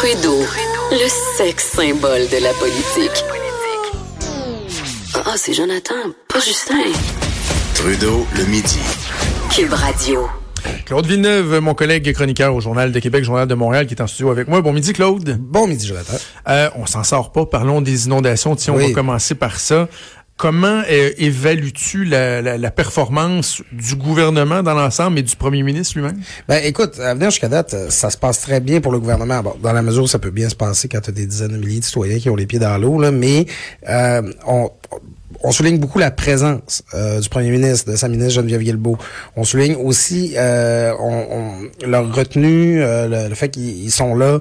Trudeau, le sexe symbole de la politique. Ah, c'est Jonathan, pas Justin. Trudeau, le midi. Cube Radio. Claude Villeneuve, mon collègue chroniqueur au Journal de Québec, Journal de Montréal, qui est en studio avec moi. Bon midi, Claude. Bon midi, Jonathan. Euh, on s'en sort pas. Parlons des inondations. Tiens, on va commencer par ça. Comment euh, évalues-tu la, la- la performance du gouvernement dans l'ensemble et du premier ministre lui-même? Ben, écoute, à venir jusqu'à date, euh, ça se passe très bien pour le gouvernement. Bon, dans la mesure où ça peut bien se passer quand tu as des dizaines de milliers de citoyens qui ont les pieds dans l'eau, là, mais euh, on, on souligne beaucoup la présence euh, du premier ministre, de sa ministre Geneviève Guilbeault. On souligne aussi euh, on, on- leur retenue, euh, le, le fait qu'ils ils sont là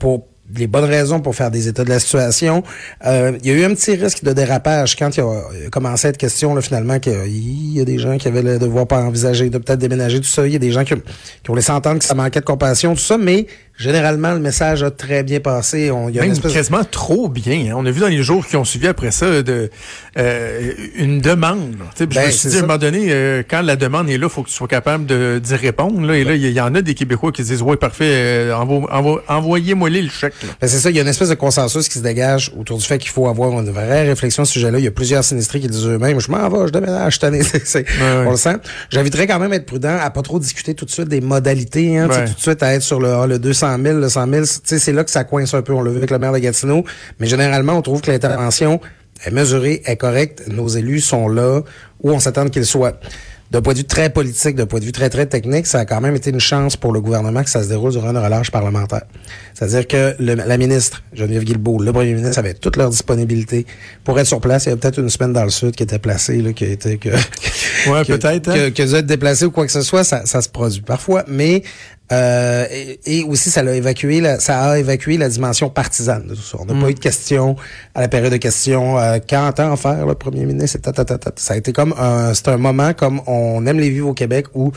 pour les bonnes raisons pour faire des états de la situation. Euh, il y a eu un petit risque de dérapage quand il a commencé à être question là, finalement qu'il y a des gens qui avaient le devoir pas envisager de peut-être déménager tout ça. Il y a des gens qui, qui ont laissé entendre que ça manquait de compassion, tout ça, mais généralement le message a très bien passé. On, il y a une Même espèce quasiment trop bien. hein. On a vu dans les jours qui ont suivi après ça de euh, une demande. Ben, je me suis dit, à un moment donné, euh, quand la demande est là, faut que tu sois capable d'y répondre. Là. Et là, il y, il y en a des Québécois qui disent, oui, parfait, euh, envo- envo- envoyez-moi le chèque. Ben, c'est ça, il y a une espèce de consensus qui se dégage autour du fait qu'il faut avoir une vraie réflexion à ce sujet-là. Il y a plusieurs sinistrés qui disent eux-mêmes, je m'en vais, je déménage, Ouais, ouais. On le sent. J'inviterais quand même à être prudent, à pas trop discuter tout de suite des modalités, hein, tu sais, Ouais. tout de suite à être sur le, le 200 000, le 100 000. Tu sais, c'est là que ça coince un peu. On l'a vu avec le maire de Gatineau. Mais généralement, on trouve que l'intervention est mesurée, est correcte. Nos élus sont là où on s'attend qu'ils soient. D'un point de vue très politique, d'un point de vue très, très technique, ça a quand même été une chance pour le gouvernement que ça se déroule durant une relâche parlementaire. C'est-à-dire que le- la ministre, Geneviève Guilbeault, le premier ministre avaient toute leur disponibilité pour être sur place. Il y avait peut-être une semaine dans le sud qui était placée, là, qui a été, que, Ouais, peut-être, hein. Que, que vous êtes déplacé ou quoi que ce soit, ça, ça se produit parfois. Mais, euh, et, et aussi, ça a évacué la, ça a évacué la dimension partisane de tout ça. On n'a Mm. pas eu de questions à la période de questions. Euh, quand entend faire le premier ministre? Ta, ta, ta, ta. Ça a été comme un, c'est un moment comme on aime les vivre au Québec où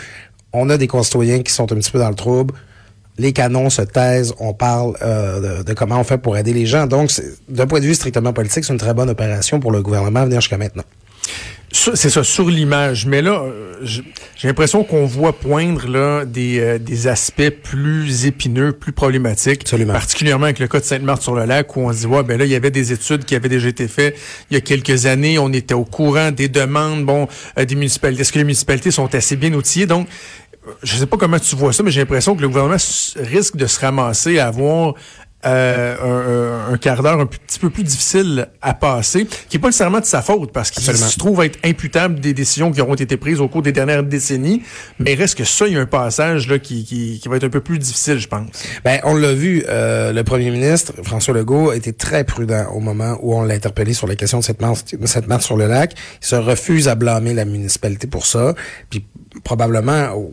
on a des concitoyens qui sont un petit peu dans le trouble. Les canons se taisent, on parle euh, de, de comment on fait pour aider les gens. Donc, d'un point de vue strictement politique, c'est une très bonne opération pour le gouvernement à venir jusqu'à maintenant. C'est ça, sur l'image. Mais là, euh, j'ai l'impression qu'on voit poindre là des, euh, des aspects plus épineux, plus problématiques. Absolument. Particulièrement avec le cas de Sainte-Marthe-sur-le-Lac, où on se dit, ouais, ben là, il y avait des études qui avaient déjà été faites il y a quelques années. On était au courant des demandes, bon, euh, des municipalités. Est-ce que les municipalités sont assez bien outillées? Donc, je sais pas comment tu vois ça, mais j'ai l'impression que le gouvernement risque de se ramasser à avoir euh, un, quart d'heure un petit peu plus difficile à passer, qui est pas nécessairement de sa faute, parce qu'il se trouve être imputable des décisions qui auront été prises au cours des dernières décennies, mais reste que ça, il y a un passage là qui, qui, qui va être un peu plus difficile, je pense. Ben, on l'a vu, euh, le premier ministre, François Legault, a été très prudent au moment où on l'a interpellé sur la question de cette marche, cette marche sur le lac. Il se refuse à blâmer la municipalité pour ça. Puis probablement au,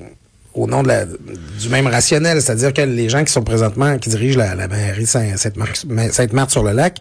au nom de la, du même rationnel, c'est-à-dire que les gens qui sont présentement, qui dirigent la, la mairie Saint- Sainte-Marthe Sainte sur le lac,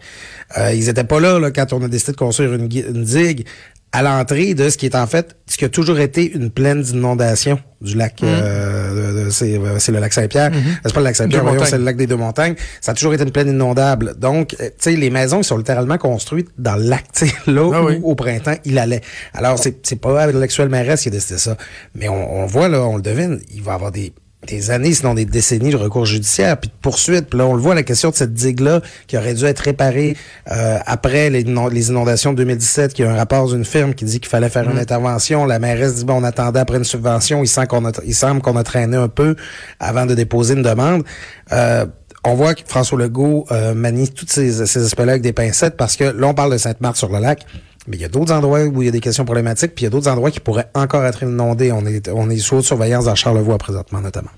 euh, ils étaient pas là, là quand on a décidé de construire une, digue à l'entrée de ce qui est en fait ce qui a toujours été une plaine d'inondation du lac euh, de- de- c'est euh, c'est le lac Saint-Pierre. C'est pas le lac Saint-Pierre c'est le lac des deux montagnes. Ça a toujours été une plaine inondable. Donc euh, tu sais les maisons ils sont littéralement construites dans le lac là Ah où oui. au printemps il allait. Alors c'est pas avec l'actuel mairesse qui a décidé ça. Mais on, on voit là on le devine il va y avoir des des années, sinon des décennies de recours judiciaire, puis de poursuites. Puis là, on le voit, la question de cette digue-là qui aurait dû être réparée euh, après les, inon- les inondations de 2017, qui a un rapport d'une firme qui dit qu'il fallait faire une intervention. La mairesse dit, bon, on attendait après une subvention. Il, sent qu'on a, il semble qu'on a traîné un peu avant de déposer une demande. Euh, on voit que François Legault euh, manie tous ces, ces aspects-là avec des pincettes parce que là, on parle de Sainte-Marthe-sur-le-Lac. Mais il y a d'autres endroits où il y a des questions problématiques, puis il y a d'autres endroits qui pourraient encore être inondés. On est, on est sous haute surveillance dans Charlevoix présentement, notamment.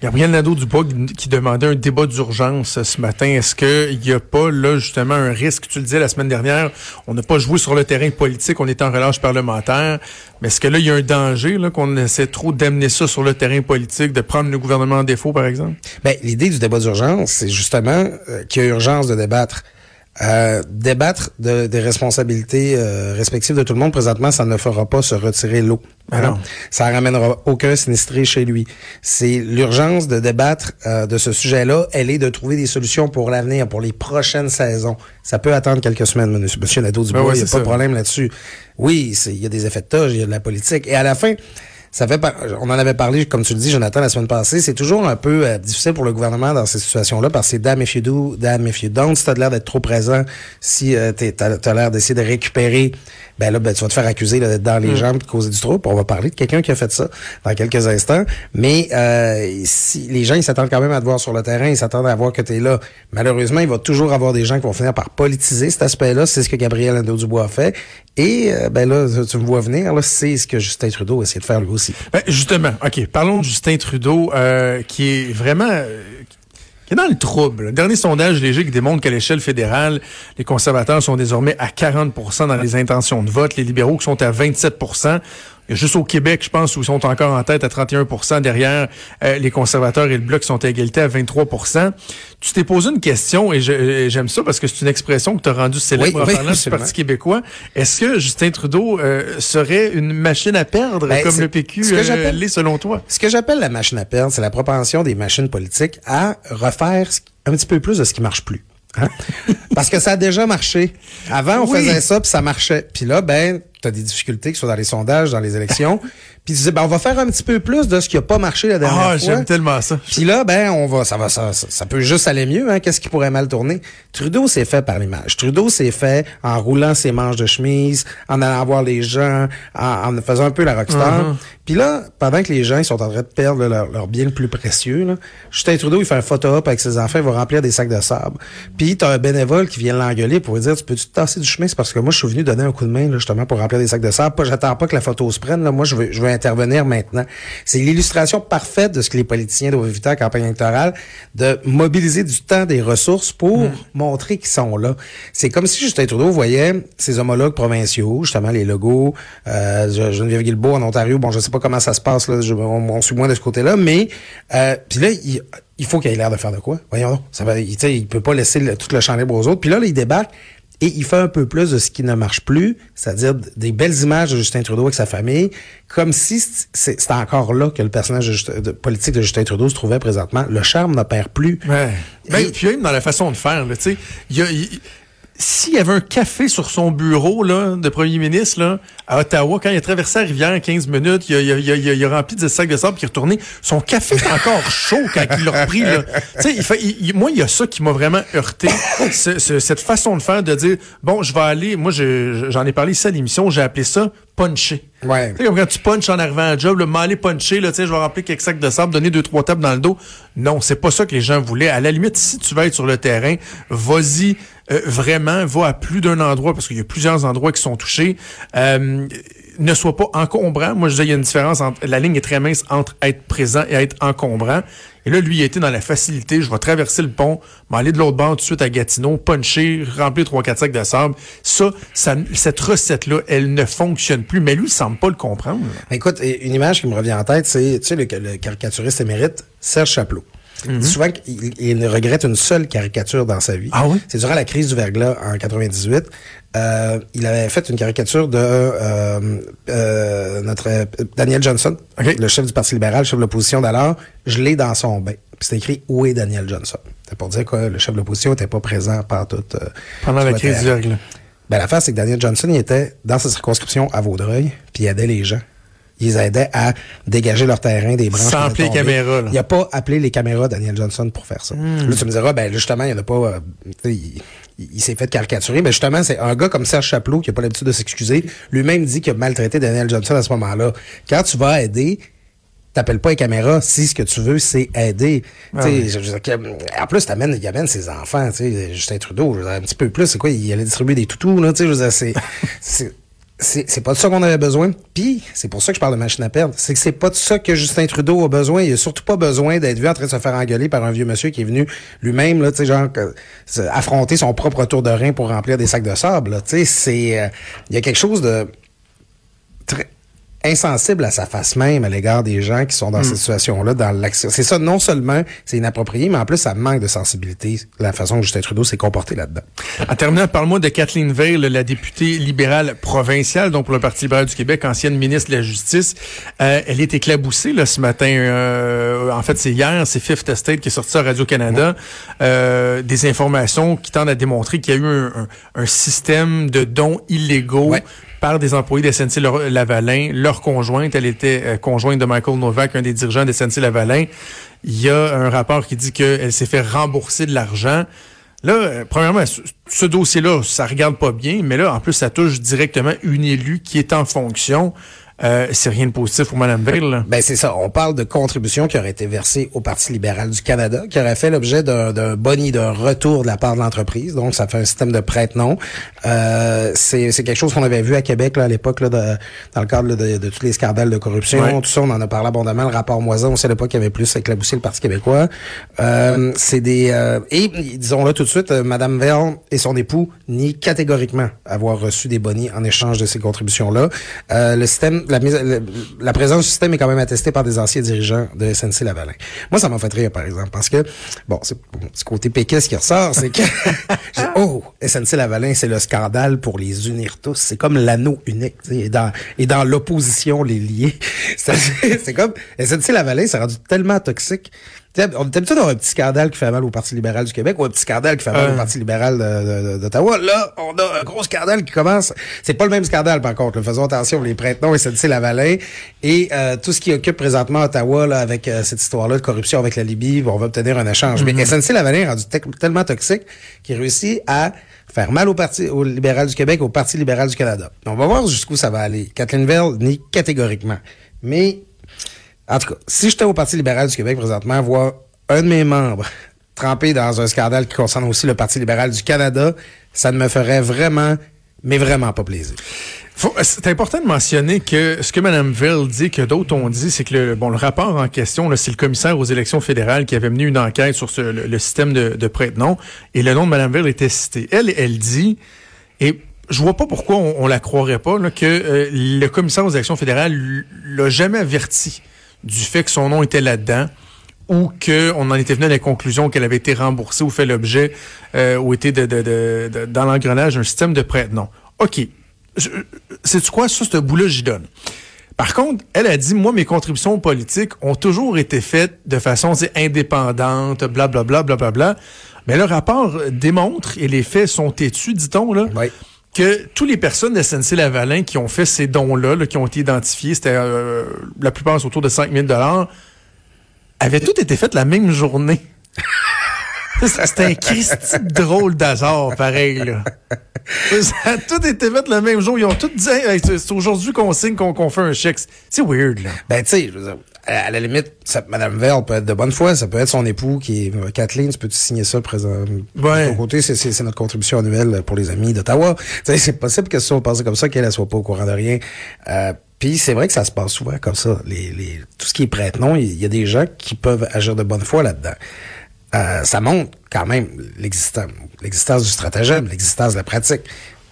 Gabriel Nadeau-Dubois qui demandait un débat d'urgence ce matin. Est-ce qu'il n'y a pas, là, justement, un risque? Tu le disais la semaine dernière, on n'a pas joué sur le terrain politique, on est en relâche parlementaire. Mais est-ce que là, il y a un danger, là, qu'on essaie trop d'amener ça sur le terrain politique, de prendre le gouvernement en défaut, par exemple? Ben, l'idée du débat d'urgence, c'est justement euh, qu'il y a urgence de débattre. Euh, débattre de, des responsabilités euh, respectives de tout le monde présentement, ça ne fera pas se retirer l'eau. Ah non. Ça ramènera aucun sinistré chez lui. C'est l'urgence de débattre euh, de ce sujet-là. Elle est de trouver des solutions pour l'avenir, pour les prochaines saisons. Ça peut attendre quelques semaines, monsieur, monsieur Nadeau-Dubois. Ben ouais, il n'y a pas de problème là-dessus. Oui, c'est- il y a des effets de toge, il y a de la politique. Et à la fin, ça fait, par- on en avait parlé, comme tu le dis, Jonathan, la semaine passée. C'est toujours un peu euh, difficile pour le gouvernement dans ces situations-là parce que c'est damn if you do, damn if you don't. Si t'as l'air d'être trop présent, si euh, t'as as, l'air d'essayer de récupérer, ben là, ben, tu vas te faire accuser là, d'être dans les jambes, de causer du trouble. On va parler de quelqu'un qui a fait ça dans quelques instants. Mais euh, si les gens, ils s'attendent quand même à te voir sur le terrain, ils s'attendent à voir que tu es là. Malheureusement, il va toujours avoir des gens qui vont finir par politiser cet aspect-là. C'est ce que Gabriel Nadeau-Dubois a fait. Et euh, ben là, tu me vois venir, là, c'est ce que Justin Trudeau a essayé de faire lui aussi. Ben, justement, OK, parlons de Justin Trudeau, euh, qui est vraiment... qui est dans le trouble. Le dernier sondage léger qui démontre qu'à l'échelle fédérale, les conservateurs sont désormais à 40% dans les intentions de vote, les libéraux qui sont à 27 il y a juste au Québec, je pense, où ils sont encore en tête à 31% derrière euh, les conservateurs et le bloc qui sont à égalité à 23% Tu t'es posé une question et j'aime ça parce que c'est une expression que tu as rendue célèbre Oui, en oui, parlant du. Parti québécois. Est-ce que Justin Trudeau euh, serait une machine à perdre Ben, comme le PQ ce que euh, j'appelle- l'est selon toi? Ce que j'appelle la machine à perdre, c'est la propension des machines politiques à refaire un petit peu plus de ce qui marche plus. hein? Parce que ça a déjà marché. Avant, on Oui. faisait ça, puis ça marchait. Puis là, ben, tu as des difficultés, que ce soit dans les sondages, dans les élections. puis tu disais, ben, on va faire un petit peu plus de ce qui a pas marché la dernière Ah, fois. j'aime tellement ça. Puis là, ben, on va, ça va, ça, ça, ça peut juste aller mieux, hein. Qu'est-ce qui pourrait mal tourner? Trudeau s'est fait par l'image. Trudeau s'est fait en roulant ses manches de chemise, en allant voir les gens, en, en faisant un peu la rockstar. Puis là, pendant que les gens, ils sont en train de perdre leur, leur bien le plus précieux, là, Justin Trudeau, il fait un photo-op avec ses enfants, il va remplir des sacs de sable. Puis t'as un bénévole qui vient l'engueuler pour lui dire, tu peux-tu te tasser du chemin? C'est parce que moi, je suis venu donner un coup de main, là, justement, pour remplir des sacs de sable. Pas, j'attends pas que la photo se prenne, là. Moi, je veux, je veux intervenir maintenant. C'est l'illustration parfaite de ce que les politiciens doivent éviter en campagne électorale, de mobiliser du temps, des ressources pour montrer qu'ils sont là. C'est comme si Justin Trudeau voyait ses homologues provinciaux, justement, les logos, euh, Geneviève Guilbeault en Ontario, bon, je sais pas comment ça se passe, là, je, on, on suit moins de ce côté-là, mais, euh, puis là, il, il faut qu'il ait l'air de faire de quoi? Voyons. Ça va, il, il peut pas laisser le- tout le champ libre aux autres. Puis là, là, il débarque et il fait un peu plus de ce qui ne marche plus, c'est-à-dire des belles images de Justin Trudeau avec sa famille, comme si c'est- c'était encore là que le personnage de Justin- de- politique de Justin Trudeau se trouvait présentement. Le charme ne perd plus. Ouais. Ben, puis même dans la façon de faire, tu sais, il y a- il- s'il y avait un café sur son bureau là, de premier ministre là, à Ottawa, quand il a traversé la rivière 15 minutes, il a, il a- il a- il a- rempli de sacs de sable il est retourné. Son café est encore chaud quand il l'a repris. Là. Tu sais, il fait, il- il- moi, il y a ça qui m'a vraiment heurté. ce- ce- cette façon de faire, de dire, bon, je vais aller, moi, je- j'en ai parlé ici à l'émission, j'ai appelé ça puncher. Ouais. Tu sais, comme quand tu punches en arrivant à un job, le m'aller puncher, là, tu sais, je vais remplir quelques sacs de sable, donner deux, trois tapes dans le dos. Non, c'est pas ça que les gens voulaient. À la limite, si tu vas être sur le terrain, vas-y euh, vraiment, va à plus d'un endroit, parce qu'il y a plusieurs endroits qui sont touchés. Euh, ne sois pas encombrant. Moi, je disais, il y a une différence entre, la ligne est très mince entre être présent et être encombrant. Et là, lui, il était dans la facilité. Je vais traverser le pont, m'aller de l'autre bord tout de suite à Gatineau, puncher, remplir trois, quatre sacs de sable. Ça, ça cette recette-là, elle ne fonctionne plus. Mais lui, il semble pas le comprendre. Écoute, et une image qui me revient en tête, c'est tu sais, le, le caricaturiste émérite Serge Chaplot. Dit souvent qu'il il regrette une seule caricature dans sa vie. Ah oui? C'est durant la crise du verglas en 98. Euh, il avait fait une caricature de euh, euh, notre Daniel Johnson, le chef du Parti libéral, chef de l'opposition d'alors. Je l'ai dans son bain. Puis c'était écrit Où est Daniel Johnson? C'est pour dire que le chef de l'opposition n'était pas présent par toute. Pendant la crise du verglas. Ben, l'affaire, c'est que Daniel Johnson, il était dans sa circonscription à Vaudreuil, puis il aidait les gens. Il les aidait à dégager leur terrain des branches. Sans appeler les caméras, là. Il a pas appelé les caméras Daniel Johnson pour faire ça. Là, tu me diras, ben, justement, il y en a pas, euh, il, il- s'est fait caricaturer. Mais justement, c'est un gars comme Serge Chaplot qui a pas l'habitude de s'excuser. Lui-même dit qu'il a maltraité Daniel Johnson à ce moment-là. Quand tu vas aider, t'appelles pas les caméras si ce que tu veux, c'est aider. Ah Tu sais, oui. je- en plus, t'amènes, il amène ses enfants, Justin Trudeau, je dire, un petit peu plus, c'est quoi, il allait distribuer des toutous, là, tu sais, c'est, c'est, pas de ça qu'on avait besoin. Puis, c'est pour ça que je parle de machine à perdre. C'est que c'est pas de ça que Justin Trudeau a besoin. Il a surtout pas besoin d'être vu en train de se faire engueuler par un vieux monsieur qui est venu lui-même, là, tu sais, genre, se- affronter son propre tour de rein pour remplir des sacs de sable. Tu sais, c'est, euh, il y a quelque chose de très insensible à sa face même à l'égard des gens qui sont dans cette situation-là, dans l'action. C'est ça, non seulement c'est inapproprié, mais en plus, ça manque de sensibilité, la façon que Justin Trudeau s'est comporté là-dedans. En terminant, parle-moi de Kathleen Veil, la députée libérale provinciale, donc pour le Parti libéral du Québec, ancienne ministre de la Justice. Euh, elle est éclaboussée là, ce matin. euh, en fait, c'est hier, c'est Fifth Estate qui est sorti à Radio-Canada. Euh, des informations qui tendent à démontrer qu'il y a eu un, un- un système de dons illégaux Ouais. Par des employés de SNC-Lavalin. Leur conjointe, elle était euh, conjointe de Michael Novak, un des dirigeants de SNC-Lavalin. Il y a un rapport qui dit qu'elle s'est fait rembourser de l'argent. Là, euh, premièrement, ce, ce dossier-là, ça regarde pas bien, mais là, en plus, ça touche directement une élue qui est en fonction. Euh, c'est rien de positif pour Mme Veil. là. Ben c'est ça. On parle de contributions qui auraient été versées au Parti libéral du Canada, qui auraient fait l'objet d'un boni d'un retour de la part de l'entreprise. Donc, ça fait un système de prête-nom. Euh, c'est c'est quelque chose qu'on avait vu à Québec là, à l'époque dans le cadre là, de, de tous les scandales de corruption. Ouais. Tout ça, on en a parlé abondamment. Le rapport Moisin, on sait à l'époque qu'il y avait plus éclaboussé le Parti québécois. Euh, C'est des euh, et disons là tout de suite, euh, Madame Verne et son époux nient catégoriquement avoir reçu des bonis en échange de ces contributions-là. Euh, le système, la, présence du système est quand même attestée par des anciens dirigeants de SNC Lavalin. Moi, ça m'a fait rire, par exemple, parce que bon, c'est mon petit côté péquiste qui ressort, c'est que oh, SNC Lavalin, c'est le scandale pour les unir tous. C'est comme l'anneau unique, et dans et dans l'opposition les lier. C'est comme SNC Lavalin, c'est rendu tellement toxique. Tu sais, on d'avoir un petit scandale qui fait mal au Parti libéral du Québec ou un petit scandale qui fait mal Euh. au Parti libéral d'Ottawa? Là, on a un gros scandale qui commence. C'est pas le même scandale, par contre. là. Faisons attention, les prête-noms, SNC Lavalin et euh, tout ce qui occupe présentement Ottawa là, avec euh, cette histoire-là de corruption avec la Libye, on va obtenir un échange. Mais SNC Lavalin est rendu te- tellement toxique qu'il réussit à faire mal au Parti au libéral du Québec et au Parti libéral du Canada. On va voir jusqu'où ça va aller. Kathleen Vell nie catégoriquement. Mais en tout cas, si j'étais au Parti libéral du Québec présentement, voir un de mes membres trempé dans un scandale qui concerne aussi le Parti libéral du Canada, ça ne me ferait vraiment, mais vraiment pas plaisir. Faut- C'est important de mentionner que ce que Mme Veil dit, que d'autres ont dit, c'est que le, bon, le rapport en question, c'est le commissaire aux élections fédérales qui avait mené une enquête sur le, système de, prête-nom, et le nom de Mme Veil était cité. Elle, elle dit, et je vois pas pourquoi on, on la croirait pas, que euh, le commissaire aux élections fédérales l'a jamais averti du fait que son nom était là-dedans ou qu'on en était venu à la conclusion qu'elle avait été remboursée ou fait l'objet euh, ou était dans l'engrenage d'un système de prête-nom. OK. C'est quoi? Ça, ce bout-là, j'y donne. Par contre, elle a dit, moi, mes contributions politiques ont toujours été faites de façon indépendante, blablabla, blablabla. Mais le rapport démontre, et les faits sont têtus, dit-on, là. Que toutes les personnes de SNC-Lavalin qui ont fait ces dons-là, là, qui ont été identifiés, c'était euh, la plupart autour de 5 000 avaient toutes été faites la même journée. C'était un Christy drôle d'hasard, pareil. Là. Ça a tout été fait le même jour. Ils ont tout dit, c'est aujourd'hui qu'on signe qu'on fait un chèque. C'est weird, là. Ben, tu sais, à la limite, ça, Madame Vell peut être de bonne foi, ça peut être son époux qui est, euh, Kathleen, tu peux-tu signer ça présent, Ouais. de ton côté, c'est, notre contribution annuelle pour les amis d'Ottawa. Tu c'est possible que si on pensait comme ça, qu'elle, elle soit pas au courant de rien. Euh, puis c'est vrai que ça se passe souvent comme ça. Les, les, tout ce qui est prête-nom, il y a des gens qui peuvent agir de bonne foi là-dedans. Euh, ça montre quand même l'existence, l'existence du stratagème, l'existence de la pratique.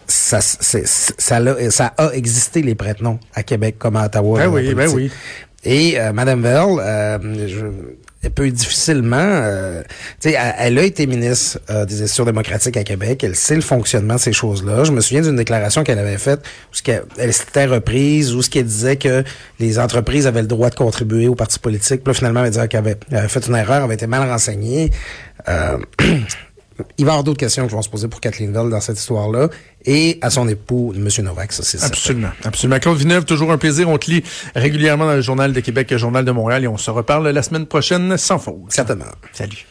Ça, c'est- ça, a existé, les prête-noms, à Québec comme à Ottawa. Ben oui, ben oui. Et euh, Madame Veil, euh, elle peut difficilement, euh, tu sais, elle, elle a été ministre euh, des institutions démocratiques à Québec. Elle sait le fonctionnement de ces choses-là. Je me souviens d'une déclaration qu'elle avait faite où ce elle s'était reprise, où ce qu'elle disait que les entreprises avaient le droit de contribuer aux partis politiques. Puis là, finalement, elle disait qu'elle avait, elle avait fait une erreur, avait été mal renseignée. Il va y avoir d'autres questions qui vont se poser pour Kathleen Veil dans cette histoire-là et à son époux, M. Novak, ça c'est certain. Absolument. Absolument. Claude Villeneuve, toujours un plaisir. On te lit régulièrement dans le Journal de Québec, le Journal de Montréal et on se reparle la semaine prochaine sans faute. Certainement. Salut.